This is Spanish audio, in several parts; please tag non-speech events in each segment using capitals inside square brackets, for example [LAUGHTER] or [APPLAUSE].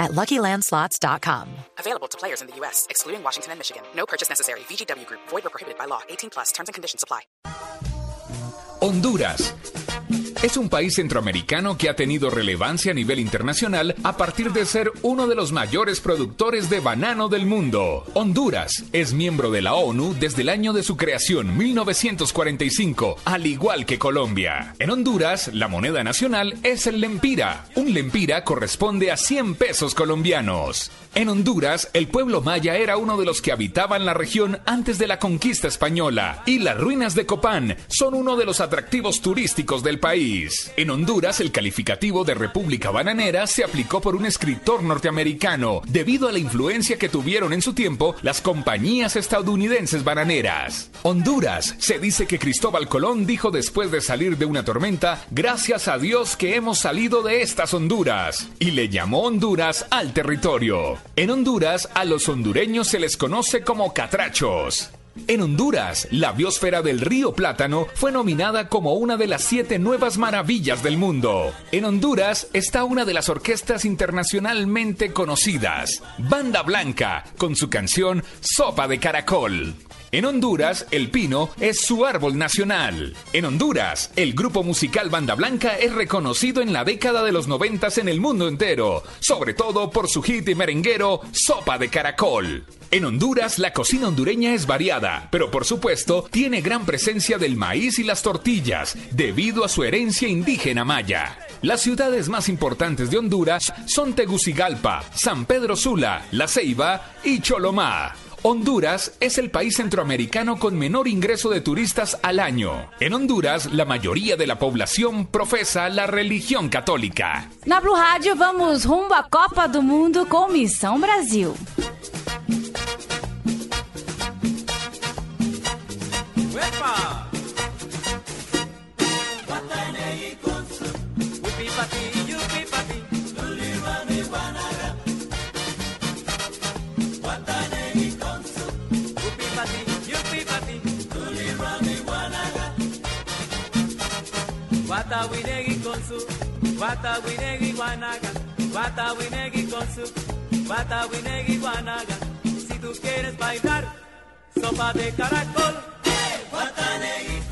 at LuckyLandSlots.com. Available to players in the U.S., excluding Washington and Michigan. No purchase necessary. VGW Group. Void or prohibited by law. 18 plus. Terms and conditions apply. Honduras. Es un país centroamericano que ha tenido relevancia a nivel internacional a partir de ser uno de los mayores productores de banano del mundo. Honduras es miembro de la ONU desde el año de su creación, 1945, al igual que Colombia. En Honduras, la moneda nacional es el lempira. Un lempira corresponde a 100 pesos colombianos. En Honduras, el pueblo maya era uno de los que habitaban la región antes de la conquista española, y las ruinas de Copán son uno de los atractivos turísticos del país. En Honduras, el calificativo de República Bananera se aplicó por un escritor norteamericano, debido a la influencia que tuvieron en su tiempo las compañías estadounidenses bananeras. Honduras, se dice que Cristóbal Colón dijo después de salir de una tormenta, gracias a Dios que hemos salido de estas Honduras, y le llamó Honduras al territorio. En Honduras, a los hondureños se les conoce como catrachos. En Honduras, la biosfera del río Plátano fue nominada como una de las siete nuevas maravillas del mundo. En Honduras está una de las orquestas internacionalmente conocidas, Banda Blanca, con su canción Sopa de Caracol. En Honduras, el pino es su árbol nacional. En Honduras, el grupo musical Banda Blanca es reconocido en la década de los noventas en el mundo entero, sobre todo por su hit y merenguero Sopa de Caracol. En Honduras, la cocina hondureña es variada, pero por supuesto tiene gran presencia del maíz y las tortillas, debido a su herencia indígena maya. Las ciudades más importantes de Honduras son Tegucigalpa, San Pedro Sula, La Ceiba y Cholomá. Honduras es el país centroamericano con menor ingreso de turistas al año. En Honduras, la mayoría de la población profesa la religión católica. Na Blue Rádio, vamos rumbo à Copa do Mundo com Missão Brasil. Watawinegi con su, Watawinegi guanaga, Watawinegi con su, Watawinegi guanaga. Si tú quieres bailar, sopa de caracol.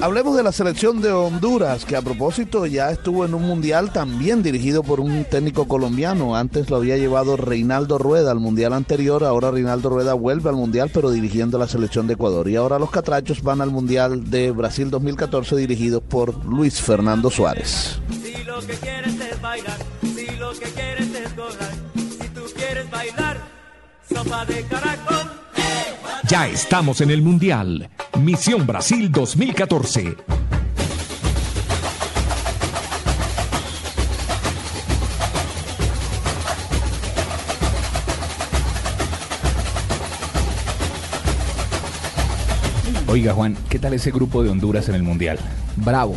Hablemos de la selección de Honduras, que a propósito ya estuvo en un mundial también dirigido por un técnico colombiano. Antes lo había llevado Reinaldo Rueda al mundial anterior, ahora Reinaldo Rueda vuelve al mundial, pero dirigiendo la selección de Ecuador. Y ahora los catrachos van al mundial de Brasil 2014 dirigidos por Luis Fernando Suárez. Si lo que quieres es bailar, si lo que quieres es gozar, si tú quieres bailar, sopa de caracol. Ya estamos en el Mundial. Misión Brasil 2014. Oiga, Juan, ¿qué tal ese grupo de Honduras en el Mundial? Bravo.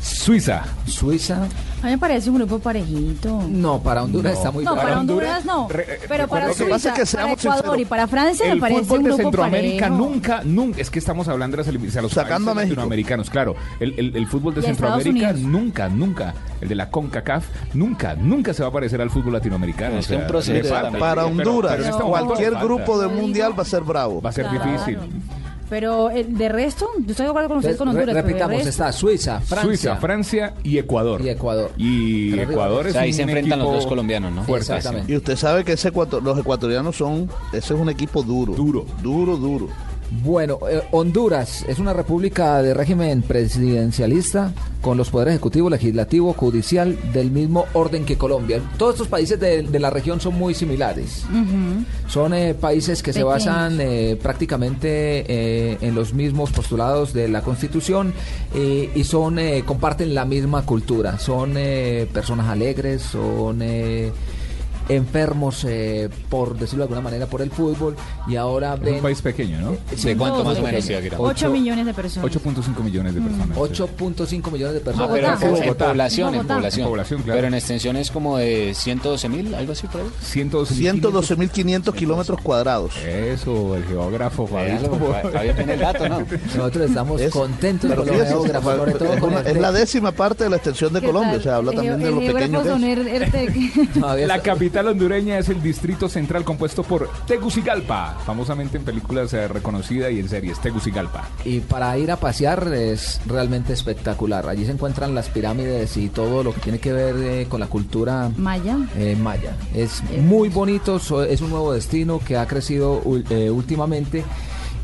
Suiza. Suiza. A mí me parece un grupo parejito. No, para Honduras No. está muy No, para Honduras no. Re- Pero para recuerda que- Suiza, pasa es que para Ecuador y para Francia me el parece fútbol un de grupo Centroamérica parejo. nunca, nunca, es que estamos hablando de las elim- a los Sacando a países latinoamericanos, claro. El, el- el fútbol de Centroamérica nunca, nunca, el de la CONCACAF, nunca, nunca se va a parecer al fútbol latinoamericano. Es o que sea, un proceso falta. Para Honduras, pero este momento cualquier grupo de Te mundial va a ser bravo. va a ser Claro. difícil. Pero el de resto, yo estoy de acuerdo con ustedes con Honduras. Re- repitamos, resto- está Suiza, Francia. Suiza, Francia y Ecuador. Y Ecuador. Y Ecuador O es sea, ahí un se enfrentan los dos colombianos, ¿no? Exactamente. Y usted sabe que ese ecuator- los ecuatorianos son, ese es un equipo duro. Duro. Duro, duro. Bueno, eh, Honduras es una república de régimen presidencialista con los poderes ejecutivo, legislativo, judicial del mismo orden que Colombia. Todos estos países de, de la región son muy similares. Son eh, países que se basan eh, prácticamente eh, en los mismos postulados de la Constitución eh, y son eh, comparten la misma cultura. Son eh, personas alegres, son eh, enfermos, eh, por decirlo de alguna manera, por el fútbol y ahora Es ven... un país pequeño, ¿no? Sí, cuánto muy más o menos, pequeño. Ibaguirá? 8 millones de personas. 8.5 millones de personas. 8.5 millones de personas. Ah, pero Bogotá. en, población, en población. En población, claro. Pero en extensión es como de 112 mil, algo así por ahí. 112.500. 112.500 kilómetros cuadrados. Eso, el geógrafo, Fabio tiene el dato, ¿no? [LAUGHS] Nosotros estamos Es- contentos con los geógrafos, sobre todo es, con una- este- es la décima parte de la extensión de ¿Qué Colombia, tal? o sea, habla El también de lo pequeño que es. er- [LAUGHS] La está- capital hondureña es el distrito central compuesto por Tegucigalpa, famosamente en películas eh, reconocida y en series, Tegucigalpa. Y para ir a pasear es realmente espectacular. Allí se encuentran las pirámides y todo lo que tiene que ver eh, con la cultura Maya. eh, maya. Es muy bonito, so- es un nuevo destino que ha crecido eh, últimamente.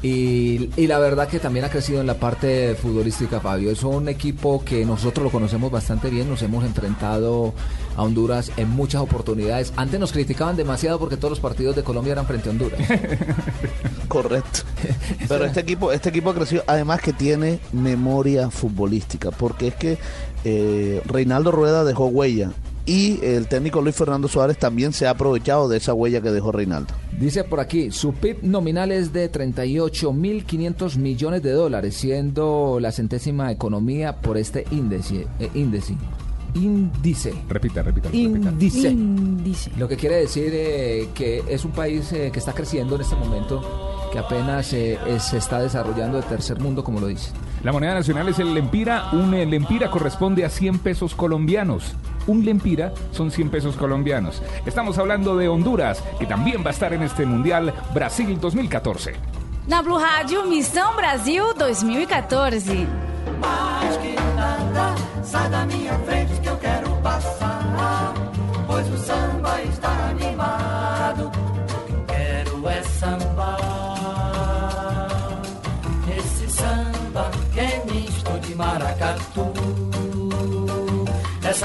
Y, y la verdad que también ha crecido en la parte futbolística, Fabio. Es un equipo que nosotros lo conocemos bastante bien, nos hemos enfrentado a Honduras en muchas oportunidades. Antes nos criticaban demasiado porque todos los partidos de Colombia eran frente a Honduras. [LAUGHS] Correcto. [LAUGHS] Pero este equipo, este equipo ha crecido, además que tiene memoria futbolística, porque es que eh, Reinaldo Rueda dejó huella y el técnico Luis Fernando Suárez también se ha aprovechado de esa huella que dejó Reinaldo. Dice por aquí, su PIB nominal es de 38.500 millones de dólares, siendo la centésima economía por este índice. eh, índice. Índice. Repita, repita, repita. Índice. Índice. Lo que quiere decir eh, que es un país eh, que está creciendo en este momento, que apenas se está desarrollando de tercer mundo, como lo dice. La moneda nacional es el lempira. Un lempira corresponde a 100 pesos colombianos. Un lempira son 100 pesos colombianos. Estamos hablando de Honduras, que también va a estar en este Mundial Brasil 2014. Na Blue Rádio, Missão Brasil 2014. Mais que nada, sai da minha frente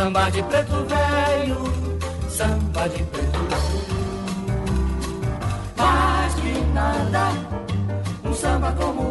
samba de preto velho, samba de preto Mais que nada, um samba como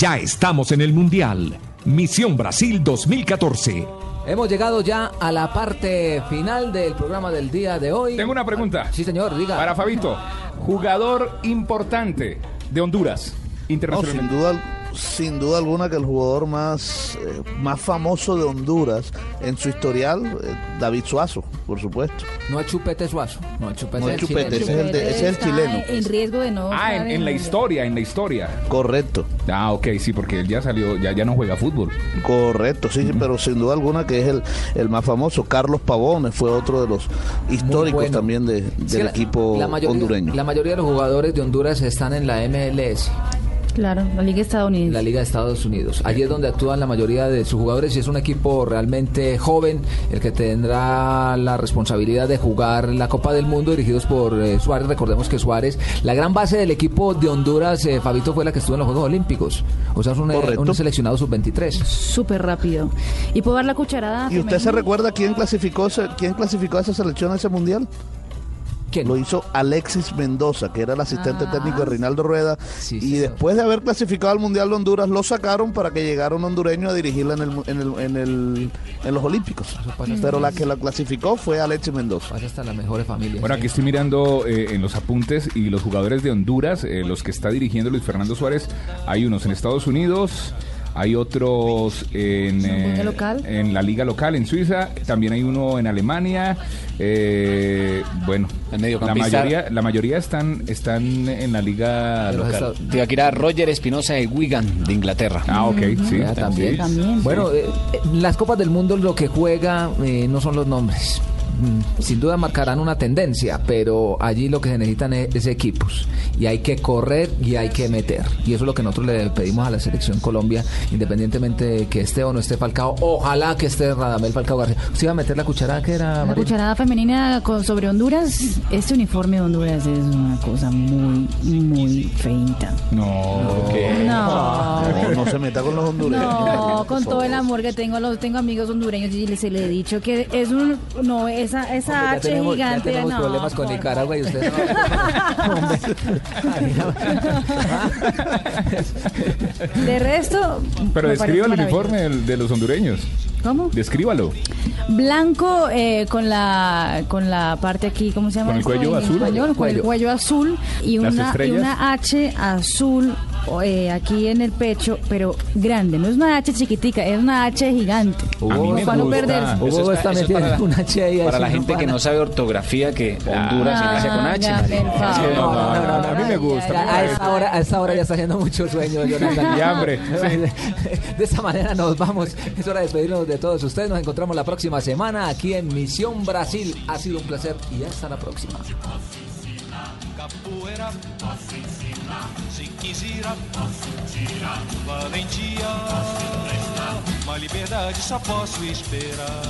Ya estamos en el Mundial. Misión Brasil 2014. Hemos llegado ya a la parte final del programa del día de hoy. Tengo una pregunta. Sí, señor, diga. Para Fabito, jugador importante de Honduras, No, sin duda, sin duda alguna que el jugador más, eh, más famoso de Honduras en su historial, eh, David Suazo, por supuesto. No es Chupete Suazo. No es Chupete, No es el Chupete, ese es el de- ese es el Está chileno. En riesgo de no. Ah, en, la historia, en la historia. Correcto, Ah, ok, sí, porque él ya salió, ya, ya no juega fútbol. correcto, sí, pero sin duda alguna que es el, el más famoso. Carlos Pavones fue otro de los históricos bueno. también de- Sí, del la- equipo la mayoría, hondureño. La mayoría de los jugadores de Honduras están en la MLS, Claro, la Liga Estadounidense. la Liga de Estados Unidos. Allí es donde actúan la mayoría de sus jugadores y es un equipo realmente joven el que tendrá la responsabilidad de jugar la Copa del Mundo dirigidos por eh, Suárez. Recordemos que Suárez, la gran base del equipo de Honduras, eh, Fabito, fue la que estuvo en los Juegos Olímpicos. O sea, es un, eh, un seleccionado sub-23. Súper rápido. ¿Y puedo dar la cucharada? ¿Y usted se recuerda quién clasificó, quién clasificó a esa selección a ese mundial? ¿Quién? Lo hizo Alexis Mendoza, que era el asistente Ah. técnico de Reinaldo Rueda. Sí, y señor. después de haber clasificado al Mundial de Honduras, lo sacaron para que llegara un hondureño a dirigirla en, el, en, el, en, el- en los Olímpicos. Pero la que la clasificó fue Alexis Mendoza. Hasta las mejores familias. Bueno, aquí estoy mirando eh, en los apuntes y los jugadores de Honduras, eh, los que está dirigiendo Luis Fernando Suárez, hay unos en Estados Unidos, hay otros en, ¿En la liga eh, local? en la liga local en Suiza, también hay uno en Alemania. eh, bueno, la mayoría, la mayoría están, están en la liga local. Te aquí era Roger Espinosa de Wigan, de Inglaterra. Ah, ok, sí. También. sí. También. Bueno, eh, eh, las Copas del Mundo lo que juega eh, no son los nombres. Sin duda marcarán una tendencia, pero allí lo que se necesitan es, es equipos. Y hay que correr y hay que meter. Y eso es lo que nosotros le pedimos a la selección Colombia, independientemente de que esté o no esté Falcao. Ojalá que esté Radamel Falcao García. ¿Usted iba a meter la cucharada que era? La María? cucharada femenina con- sobre Honduras. Este uniforme de Honduras es una cosa muy, muy feita. No, No. No, no se meta con los hondureños. No, con todo el amor que tengo, los tengo amigos hondureños y les, le he dicho que es un no esa esa Hombre, ya H tenemos, ya gigante tenemos no, problemas con Nicaragua y usted no. [LAUGHS] De resto, Pero describa el uniforme de los hondureños. ¿Cómo? Descríbalo. Blanco eh, con la con la parte aquí, ¿cómo se llama? ¿Con el cuello en azul? español? Con el Cuello. azul y una, y una H azul eh, aquí en el pecho, pero grande. No es una H chiquitica, es una H gigante. A mí me para no perderse. Eso está para una H ahí, Para la gente que no sabe ortografía, que Honduras inicia con Ah, H. ya, marica. por favor. Sí, no, no, no, no, a mí me gusta. A esta hora, a esta hora ya está haciendo mucho sueño, Jonathan. [LAUGHS] Y hambre, [LAUGHS] De esta manera nos vamos. Es hora de despedirnos de todos ustedes. Nos encontramos la próxima semana aquí en Misión Brasil. Ha sido un placer y hasta la próxima. Capoeira, posso ensinar. se quiser posso tirar. Valentia, posso emprestar. Uma liberdade só posso esperar.